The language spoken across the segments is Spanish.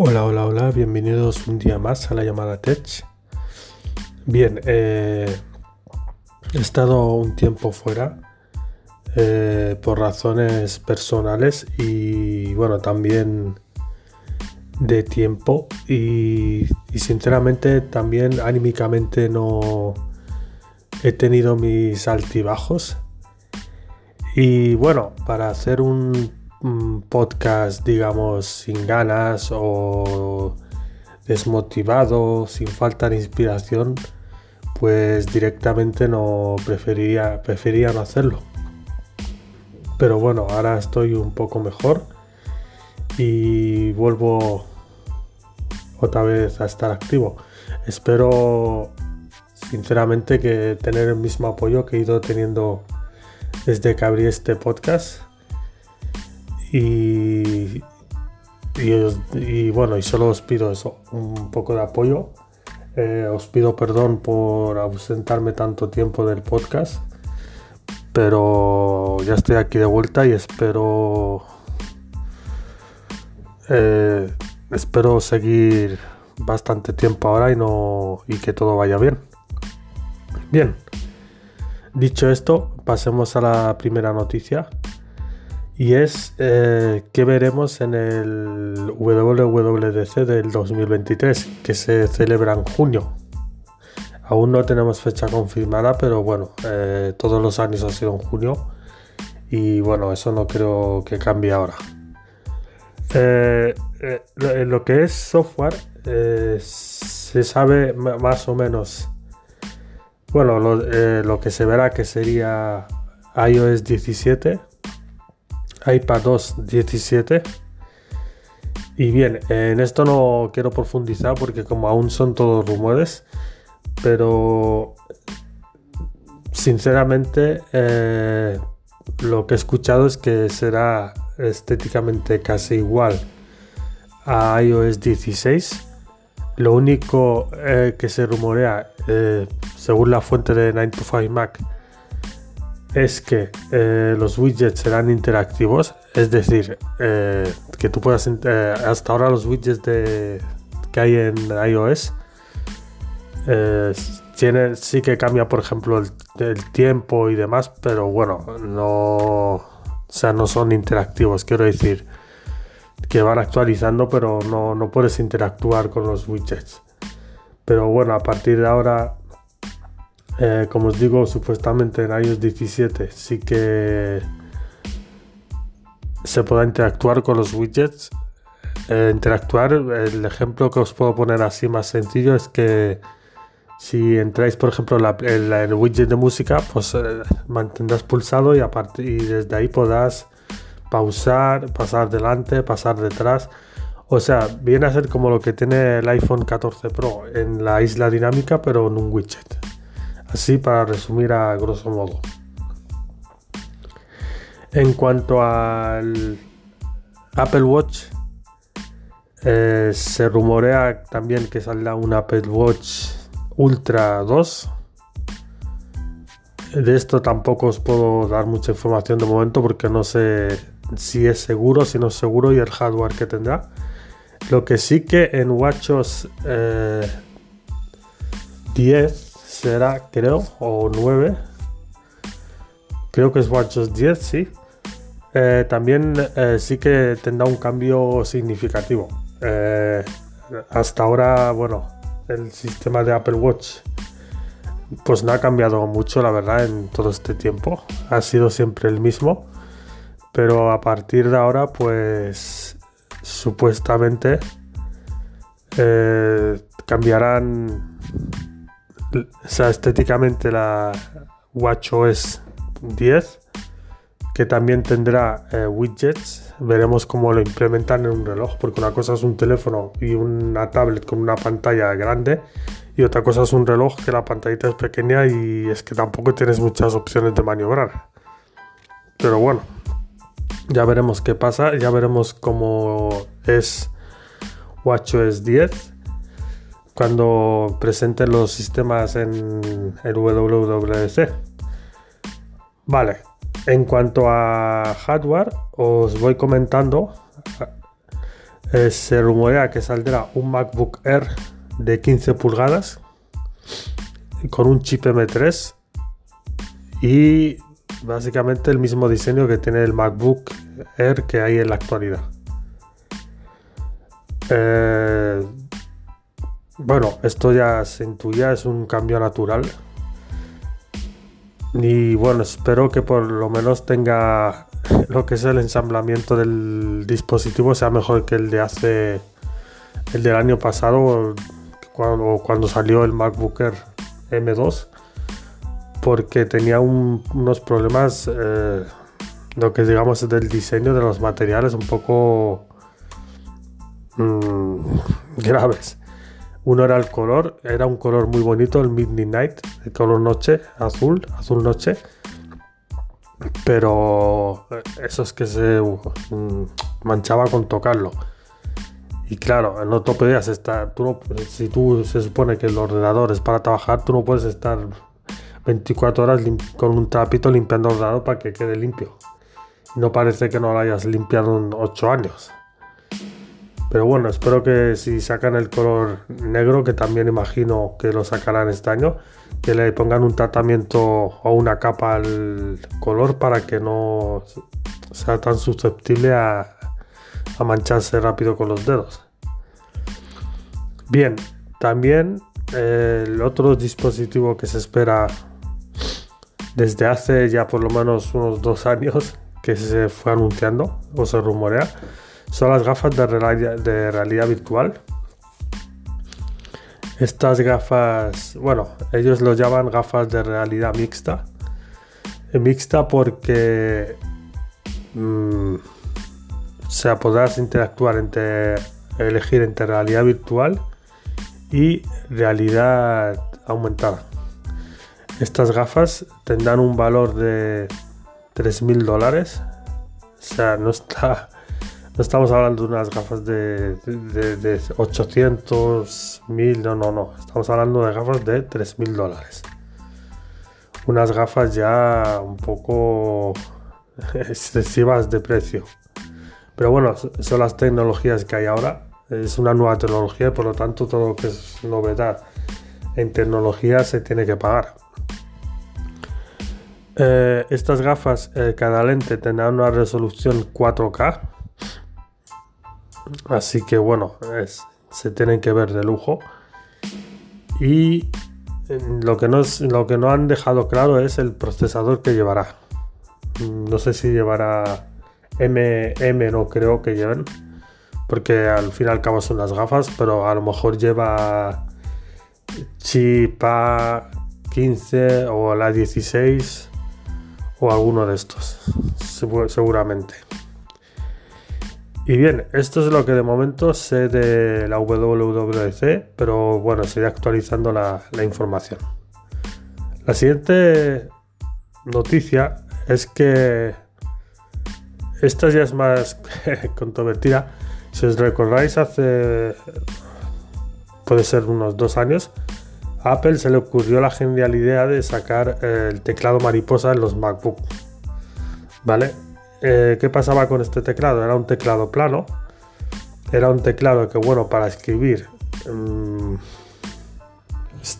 Hola, hola, hola, bienvenidos un día más a la llamada Tech. Bien, eh, he estado un tiempo fuera eh, por razones personales y bueno, también de tiempo y, y sinceramente también anímicamente no he tenido mis altibajos. Y bueno, para hacer un podcast, digamos, sin ganas o desmotivado, sin falta de inspiración, pues directamente no prefería, prefería no hacerlo. Pero bueno, ahora estoy un poco mejor y vuelvo otra vez a estar activo. Espero sinceramente que tener el mismo apoyo que he ido teniendo desde que abrí este podcast y, bueno, y solo os pido eso, un poco de apoyo. Eh, os pido perdón por ausentarme tanto tiempo del podcast, pero ya estoy aquí de vuelta y espero eh, espero seguir bastante tiempo ahora y no y que todo vaya bien. Bien, dicho esto, pasemos a la primera noticia y es eh, que veremos en el WWDC del 2023 que se celebra en junio. Aún no tenemos fecha confirmada, pero bueno, eh, todos los años ha sido en junio y bueno, eso no creo que cambie ahora. Eh, lo que es software se sabe más o menos, bueno, lo que se verá que sería iOS 17 iPad 2 17. Y bien, en esto no quiero profundizar porque como aún son todos rumores, pero sinceramente eh, lo que he escuchado es que será estéticamente casi igual a iOS 16. Lo único eh, que se rumorea, eh, según la fuente de 9 to 5 Mac, es que eh, los widgets serán interactivos, es decir, eh, que tú puedas, eh, hasta ahora los widgets de, que hay en iOS, tiene, sí que cambia, por ejemplo, el, tiempo y demás, pero bueno, no, o sea, no son interactivos, quiero decir, que van actualizando, pero no, no puedes interactuar con los widgets. Pero bueno, a partir de ahora eh, como os digo, supuestamente en iOS 17 sí que se pueda interactuar con los widgets. Eh, interactuar, el ejemplo que os puedo poner así más sencillo es que si entráis, por ejemplo, en, el widget de música, pues eh, mantendrás pulsado y, y desde ahí podrás pausar, pasar adelante, pasar detrás. O sea, viene a ser como lo que tiene el iPhone 14 Pro en la isla dinámica, pero en un widget. Así para resumir a grosso modo. En cuanto al Apple Watch, eh, se rumorea también que saldrá un Apple Watch Ultra 2. De esto tampoco os puedo dar mucha información de momento porque no sé si es seguro, si no es seguro y el hardware que tendrá. Lo que sí que en WatchOS 10 será, creo, o 9. Creo que es WatchOS 10, sí. Eh, también eh, sí que tendrá un cambio significativo. Eh, hasta ahora, bueno, el sistema de Apple Watch pues no ha cambiado mucho, la verdad, en todo este tiempo. Ha sido siempre el mismo. Pero a partir de ahora, pues supuestamente cambiarán o sea, estéticamente la WatchOS 10, que también tendrá eh, widgets. Veremos cómo lo implementan en un reloj, porque una cosa es un teléfono y una tablet con una pantalla grande, y otra cosa es un reloj que la pantallita es pequeña y es que tampoco tienes muchas opciones de maniobrar. Pero bueno, ya veremos qué pasa, ya veremos cómo es WatchOS 10 cuando presenten los sistemas en el WWDC. Vale, en cuanto a hardware, os voy comentando Eh, se rumorea que saldrá un MacBook Air de 15 pulgadas con un chip M3 y básicamente el mismo diseño que tiene el MacBook Air que hay en la actualidad. Eh, bueno, esto ya se intuía, es un cambio natural. Y bueno, espero que por lo menos tenga lo que es el ensamblamiento del dispositivo sea mejor que el de hace el del año pasado cuando, cuando salió el MacBook Air M2 porque tenía unos problemas eh, lo que digamos del diseño de los materiales un poco mm, graves uno era el color era un color muy bonito el Midnight el color noche azul azul noche pero eh, eso es que se mm, manchaba con tocarlo. Y claro, no te podías estar, si tú se supone que el ordenador es para trabajar, tú no puedes estar 24 horas con un trapito limpiando el ordenador para que quede limpio. no parece que no lo hayas limpiado en 8 años. Pero bueno, espero que si sacan el color negro, que también imagino que lo sacarán este año, que le pongan un tratamiento o una capa al color para que no sea tan susceptible a, mancharse rápido con los dedos. Bien, también eh, el otro dispositivo que se espera desde hace ya por lo menos unos dos años que se fue anunciando o se rumorea son las gafas de de realidad virtual estas gafas, bueno, ellos lo llaman gafas de realidad mixta. Eh, mixta porque mm, o sea, podrás interactuar entre elegir entre realidad virtual y realidad aumentada. Estas gafas tendrán un valor de 3.000 dólares. O sea, no está estamos hablando de unas gafas de, de, 800, 1000, no, no, no. Estamos hablando de gafas de 3000 dólares. Unas gafas ya un poco excesivas de precio. Pero bueno, son las tecnologías que hay ahora. Es una nueva tecnología por lo tanto todo lo que es novedad en tecnología se tiene que pagar. Eh, estas gafas, eh, cada lente tendrá una resolución 4K Así que bueno, se tienen que ver de lujo. Y lo que, no lo que no han dejado claro es el procesador que llevará. No sé si llevará MM, no creo que lleven. Porque al fin y al cabo son las gafas, pero a lo mejor lleva chip A15 o la 16 o alguno de estos, seguramente. Y bien, esto es lo que de momento sé de la WWDC, pero bueno, seguiré actualizando la, información. La siguiente noticia es que esta ya es más controvertida. Si os recordáis, hace puede ser unos dos años, a Apple se le ocurrió la genial idea de sacar el teclado mariposa en los MacBook. ¿Vale? Eh, ¿Qué pasaba con este teclado? Era un teclado plano. Era un teclado que, bueno, para escribir mm,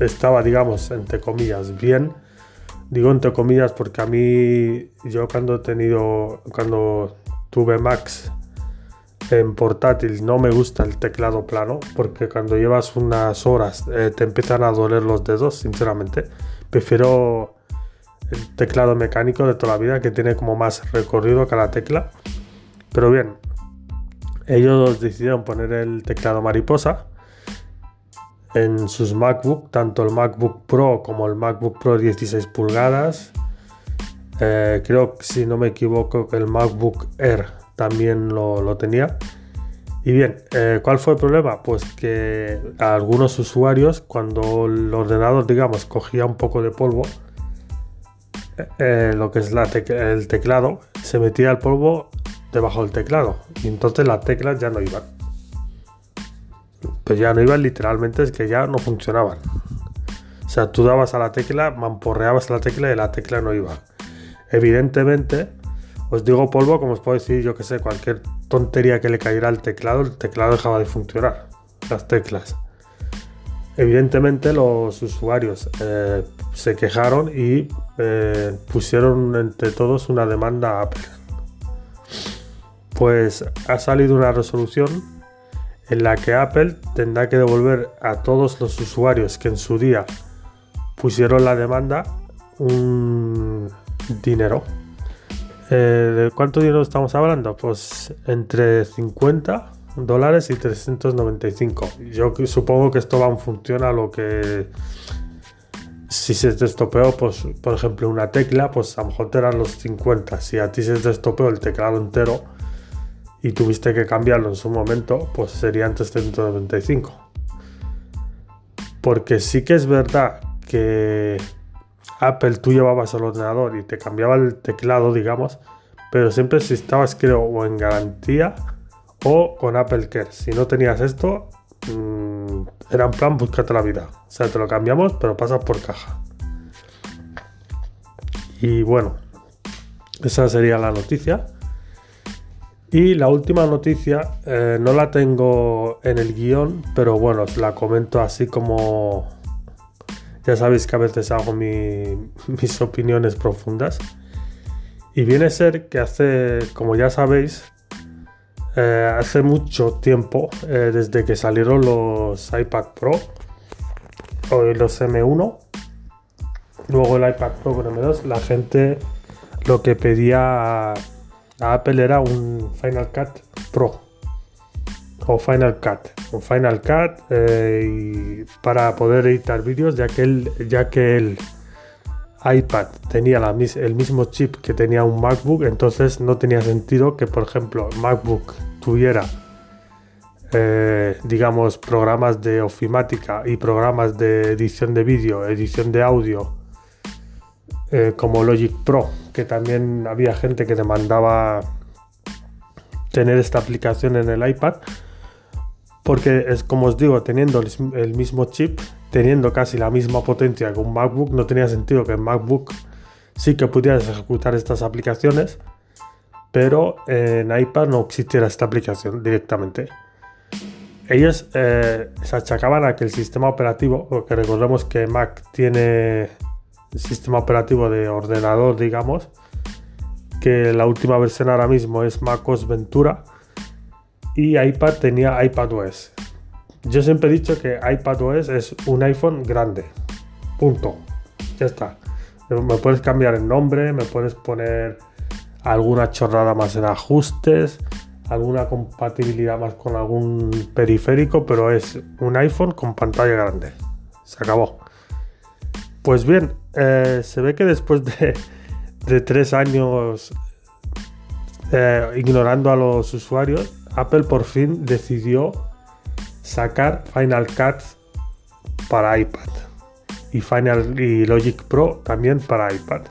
estaba, digamos, entre comillas, bien. Digo entre comillas porque a mí, yo cuando he tenido, cuando tuve Max en portátil, no me gusta el teclado plano porque cuando llevas unas horas eh, te empiezan a doler los dedos, sinceramente. Prefiero el teclado mecánico de toda la vida que tiene como más recorrido cada tecla. Pero bien, ellos decidieron poner el teclado mariposa en sus MacBook, tanto el MacBook Pro como el MacBook Pro 16 pulgadas. Eh, creo que si no me equivoco que el MacBook Air también lo, tenía. Y bien, eh, ¿cuál fue el problema? Pues que algunos usuarios, cuando el ordenador, digamos, cogía un poco de polvo, eh, lo que es la el teclado, se metía el polvo debajo del teclado y entonces las teclas ya no iban. Pues ya no iban literalmente, es que ya no funcionaban. O sea, tú dabas a la tecla, mamporreabas la tecla y la tecla no iba. Evidentemente, os digo polvo, como os puedo decir, yo que sé, cualquier tontería que le cayera al teclado, el teclado dejaba de funcionar, las teclas. Evidentemente los usuarios eh, se quejaron y eh, pusieron entre todos una demanda a Apple. Pues ha salido una resolución en la que Apple tendrá que devolver a todos los usuarios que en su día pusieron la demanda un dinero. Eh, ¿De cuánto dinero estamos hablando? Pues entre 50 dólares y 395. Yo supongo que esto va en función a lo que si se te estopeó, pues, por ejemplo, una tecla, pues a lo mejor te eran los 50. Si a ti se te estopeó el teclado entero y tuviste que cambiarlo en su momento, pues serían 395. Porque sí que es verdad que Apple tú llevabas el ordenador y te cambiaba el teclado, digamos, pero siempre si estabas, creo, o en garantía o con Apple Care. Si no tenías esto, mmm, era en plan, búscate la vida. O sea, te lo cambiamos, pero pasas por caja. Y bueno, esa sería la noticia. Y la última noticia, eh, no la tengo en el guion, pero bueno, la comento así como... Ya sabéis que a veces hago mis opiniones profundas. Y viene a ser que hace, como ya sabéis, eh, hace mucho tiempo, eh, desde que salieron los iPad Pro o los M1, luego el iPad Pro con M2, la gente lo que pedía a, Apple era un Final Cut Pro o Final Cut, un Final Cut eh, para poder editar vídeos, ya que el, ya que el iPad tenía el mismo chip que tenía un MacBook, entonces no tenía sentido que, por ejemplo, MacBook tuviera, eh, digamos, programas de ofimática y programas de edición de vídeo, edición de audio, eh, como Logic Pro, que también había gente que demandaba tener esta aplicación en el iPad, porque es como os digo, teniendo el mismo chip, teniendo casi la misma potencia que un MacBook, no tenía sentido que en MacBook sí que pudieras ejecutar estas aplicaciones, pero en iPad no existiera esta aplicación directamente. Ellos eh, se achacaban a que el sistema operativo, porque recordemos que Mac tiene el sistema operativo de ordenador, digamos, que la última versión ahora mismo es MacOS Ventura y iPad tenía iPadOS. Yo siempre he dicho que iPadOS es un iPhone grande. Punto. Ya está. Me puedes cambiar el nombre, me puedes poner alguna chorrada más en ajustes, alguna compatibilidad más con algún periférico, pero es un iPhone con pantalla grande. Se acabó. Pues bien, eh, se ve que después de, tres años eh, ignorando a los usuarios, Apple por fin decidió sacar Final Cut para iPad y Final y Logic Pro también para iPad.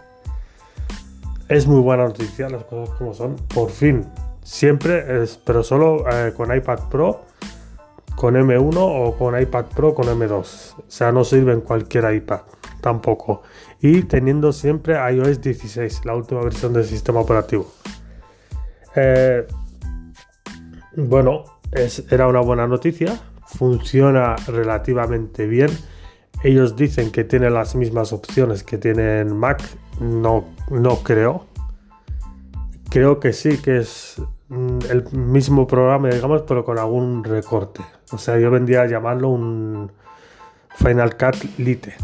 Es muy buena noticia, las cosas como son. Por fin, siempre, es, pero solo eh, con iPad Pro, con M1 o con iPad Pro con M2. O sea, no sirve en cualquier iPad tampoco. Y teniendo siempre iOS 16, la última versión del sistema operativo. Eh, bueno, era una buena noticia, funciona relativamente bien. Ellos dicen que tiene las mismas opciones que tienen Mac, no, no creo. Creo que sí, que es mm, el mismo programa, digamos, pero con algún recorte. O sea, yo vendría a llamarlo un Final Cut Lite.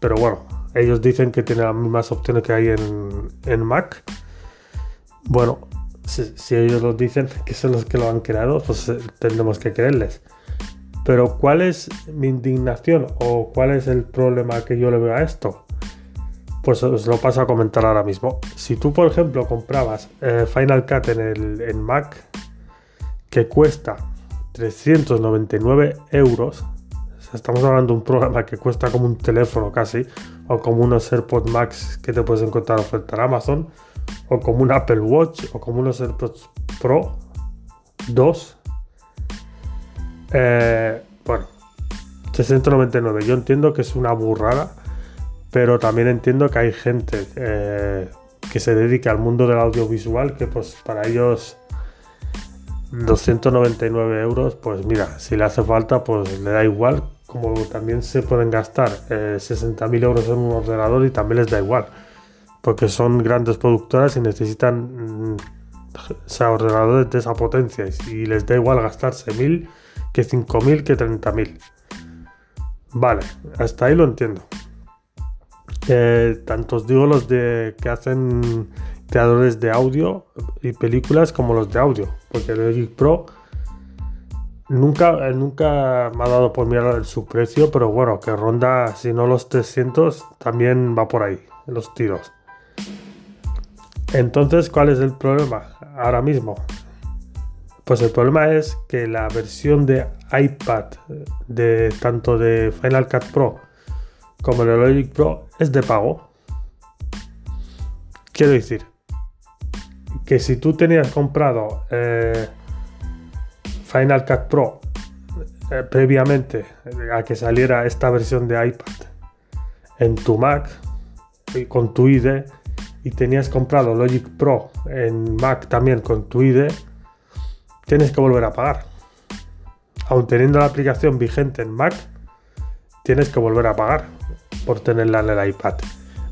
Pero bueno, ellos dicen que tiene las mismas opciones que hay en, en Mac. Bueno, si, ellos lo dicen, que son los que lo han creado, pues eh, tendremos que creerles. Pero ¿cuál es mi indignación o cuál es el problema que yo le veo a esto? Pues os lo paso a comentar ahora mismo. Si tú, por ejemplo, comprabas eh, Final Cut en, el, en Mac, que cuesta 399 euros, estamos hablando de un programa que cuesta como un teléfono casi, o como unos AirPods Max que te puedes encontrar oferta en Amazon, o como un Apple Watch o como unos AirPods Pro 2. Eh, bueno, 699. Yo entiendo que es una burrada, pero también entiendo que hay gente eh, que se dedica al mundo del audiovisual que pues para ellos 299 euros, pues mira, si le hace falta, pues le da igual. Como también se pueden gastar eh, 60.000 euros en un ordenador y también les da igual. Porque son grandes productoras y necesitan mm, ordenadores de esa potencia. Y les da igual gastarse 1.000 que 5.000 que 30.000. Vale, hasta ahí lo entiendo. Eh, tanto os digo los de que hacen creadores de audio y películas como los de audio, porque el Logic Pro nunca, eh, nunca me ha dado por mirar su precio, pero bueno, que ronda, si no los 300, también va por ahí, los tiros. Entonces, ¿cuál es el problema ahora mismo? Pues el problema es que la versión de iPad de tanto de Final Cut Pro como el Logic Pro es de pago. Quiero decir que si tú tenías comprado eh, Final Cut Pro eh, previamente a que saliera esta versión de iPad en tu Mac con tu ID y tenías comprado Logic Pro en Mac también con tu ID, tienes que volver a pagar. Aun teniendo la aplicación vigente en Mac, tienes que volver a pagar por tenerla en el iPad.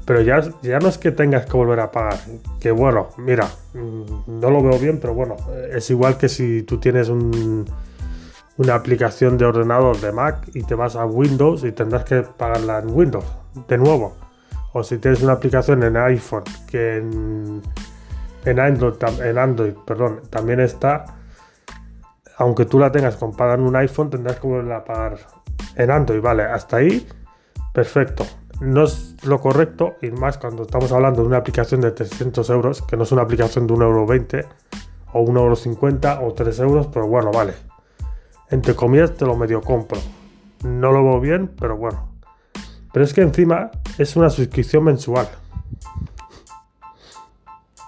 Pero ya, ya no es que tengas que volver a pagar. Que bueno, mira, mm, no lo veo bien, pero bueno, es igual que si tú tienes una aplicación de ordenador de Mac y te vas a Windows y tendrás que pagarla en Windows de nuevo. O si tienes una aplicación en iPhone que en, Android, en Android perdón, también está, aunque tú la tengas comprada en un iPhone, tendrás que volver a pagar en Android. Vale, hasta ahí perfecto. No es lo correcto, y más cuando estamos hablando de una aplicación de 300 euros, que no es una aplicación de 1,20 euro, o 1,50 euro o 3 euros, pero bueno, vale. Entre comillas te lo medio compro. No lo veo bien, pero bueno. Pero es que encima es una suscripción mensual.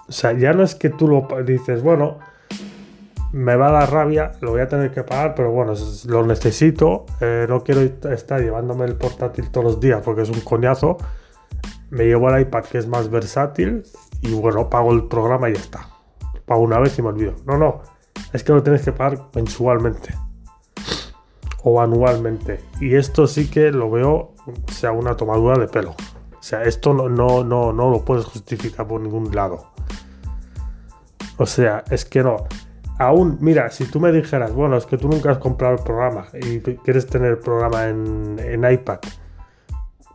O sea, ya no es que tú lo dices, bueno, me va a dar rabia, lo voy a tener que pagar, pero bueno, lo necesito. Eh, no quiero estar llevándome el portátil todos los días porque es un coñazo. Me llevo el iPad que es más versátil y bueno, pago el programa y ya está. Pago una vez y me olvido. No, no, es que lo tienes que pagar mensualmente o anualmente. Y esto sí que lo veo, sea, una tomadura de pelo. O sea, esto no, no, no, no lo puedes justificar por ningún lado. O sea, es que no aún, mira, si tú me dijeras, bueno, es que tú nunca has comprado el programa y quieres tener el programa en, iPad,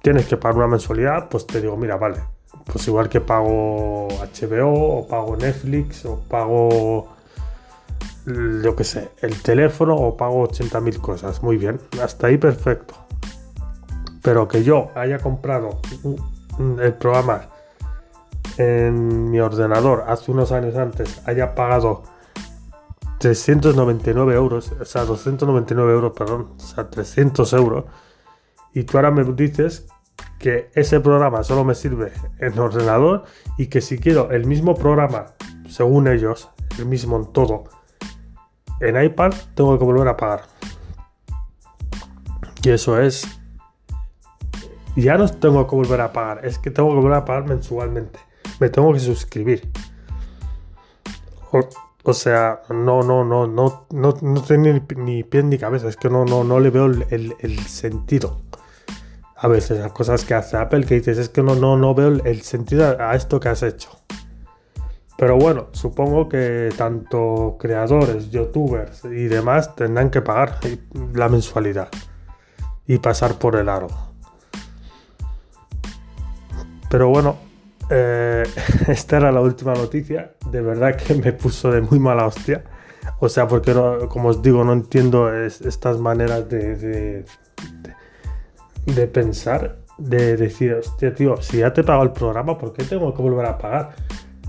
tienes que pagar una mensualidad, pues te digo, mira, vale, pues igual que pago HBO o pago Netflix o pago, yo qué sé, el teléfono o pago 80.000 cosas, muy bien, hasta ahí perfecto. Pero que yo haya comprado el programa en mi ordenador hace unos años antes, haya pagado 399 euros, o sea, 299 euros, perdón, o sea, 300 euros. Y tú ahora me dices que ese programa solo me sirve en ordenador y que si quiero el mismo programa, según ellos, el mismo en todo, en iPad, tengo que volver a pagar. Y eso es... Ya no tengo que volver a pagar, es que tengo que volver a pagar mensualmente. Me tengo que suscribir. Sea, no, no, no, no, no, no tiene ni, pie ni cabeza. Es que no, no, no le veo el, sentido. A veces las cosas que hace Apple que dices, es que no, no, no veo el, sentido a esto que has hecho. Pero bueno, supongo que tanto creadores, youtubers y demás tendrán que pagar la mensualidad y pasar por el aro. Pero bueno, eh, esta era la última noticia. De verdad que me puso de muy mala hostia. O sea, porque como os digo, no entiendo estas maneras de, de, pensar. De decir, hostia, tío, si ya te pago el programa, ¿por qué tengo que volver a pagar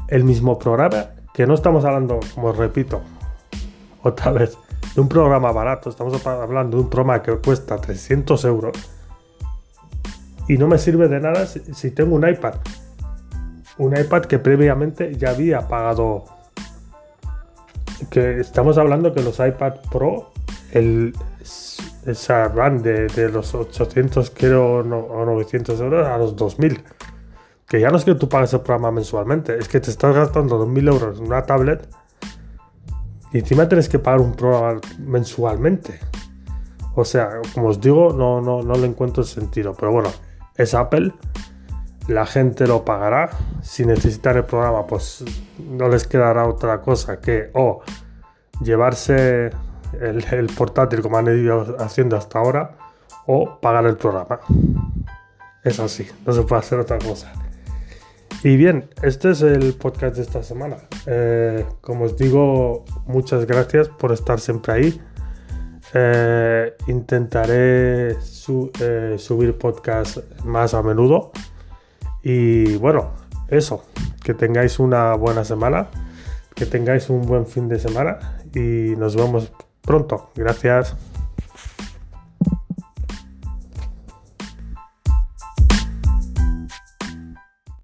el mismo programa? Que no estamos hablando, como repito, otra vez, de un programa barato. Estamos hablando de un programa que cuesta 300 euros. Y no me sirve de nada si tengo un iPad un iPad que previamente ya había pagado. Que estamos hablando que los iPad Pro, el, esa van de, los 800 creo, o 900 euros a los 2000. Que ya no es que tú pagues el programa mensualmente, es que te estás gastando 2000 euros en una tablet Y encima tenéis que pagar un programa mensualmente. O sea, como os digo, no, no, no le encuentro sentido. Pero bueno, es Apple. La gente lo pagará. Si necesitan el programa, pues no les quedará otra cosa que o llevarse el, portátil como han ido haciendo hasta ahora o pagar el programa. Es así, no se puede hacer otra cosa. Y bien, este es el podcast de esta semana. Eh, como os digo, muchas gracias por estar siempre ahí. Eh, intentaré eh, subir podcast más a menudo. Y bueno, eso. Que tengáis una buena semana. Que tengáis un buen fin de semana. Y nos vemos pronto. Gracias.